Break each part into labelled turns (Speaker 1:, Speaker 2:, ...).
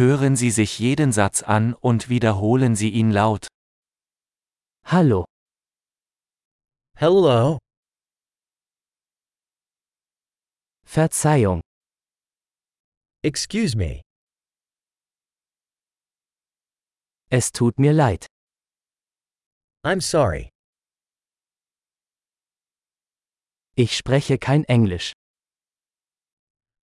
Speaker 1: Hören Sie sich jeden Satz an und wiederholen Sie ihn laut.
Speaker 2: Hallo,
Speaker 3: Hello?
Speaker 2: Verzeihung,
Speaker 3: Excuse me.
Speaker 2: es tut mir leid.
Speaker 3: I'm sorry.
Speaker 2: Ich spreche kein Englisch.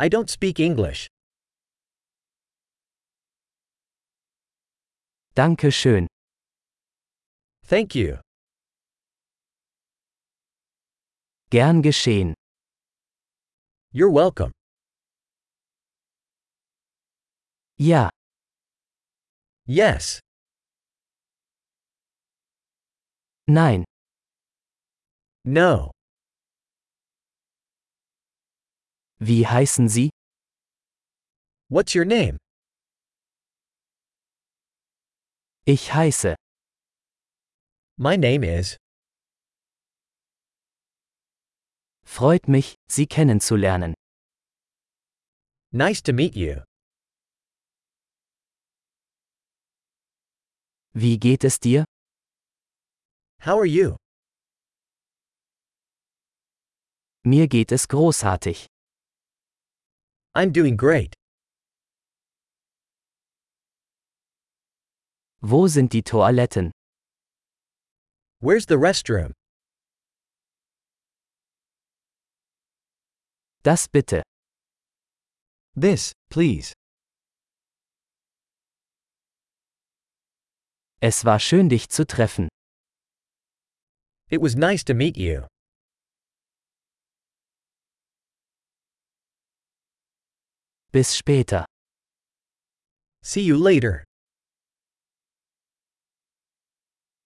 Speaker 3: I don't speak English.
Speaker 2: Danke schön.
Speaker 3: Thank you.
Speaker 2: Gern geschehen.
Speaker 3: You're welcome.
Speaker 2: Ja,
Speaker 3: Yes.
Speaker 2: nein,
Speaker 3: No.
Speaker 2: wie heißen Sie?
Speaker 3: What's your name?
Speaker 2: Ich heiße.
Speaker 3: My name is.
Speaker 2: Freut mich, Sie kennenzulernen.
Speaker 3: Nice to meet you.
Speaker 2: Wie geht es dir?
Speaker 3: How are you?
Speaker 2: Mir geht es großartig.
Speaker 3: I'm doing great.
Speaker 2: Wo sind die Toiletten?
Speaker 3: Where's the restroom?
Speaker 2: Das bitte.
Speaker 3: This, please.
Speaker 2: Es war schön dich zu treffen.
Speaker 3: It was nice to meet you.
Speaker 2: Bis später.
Speaker 3: See you later.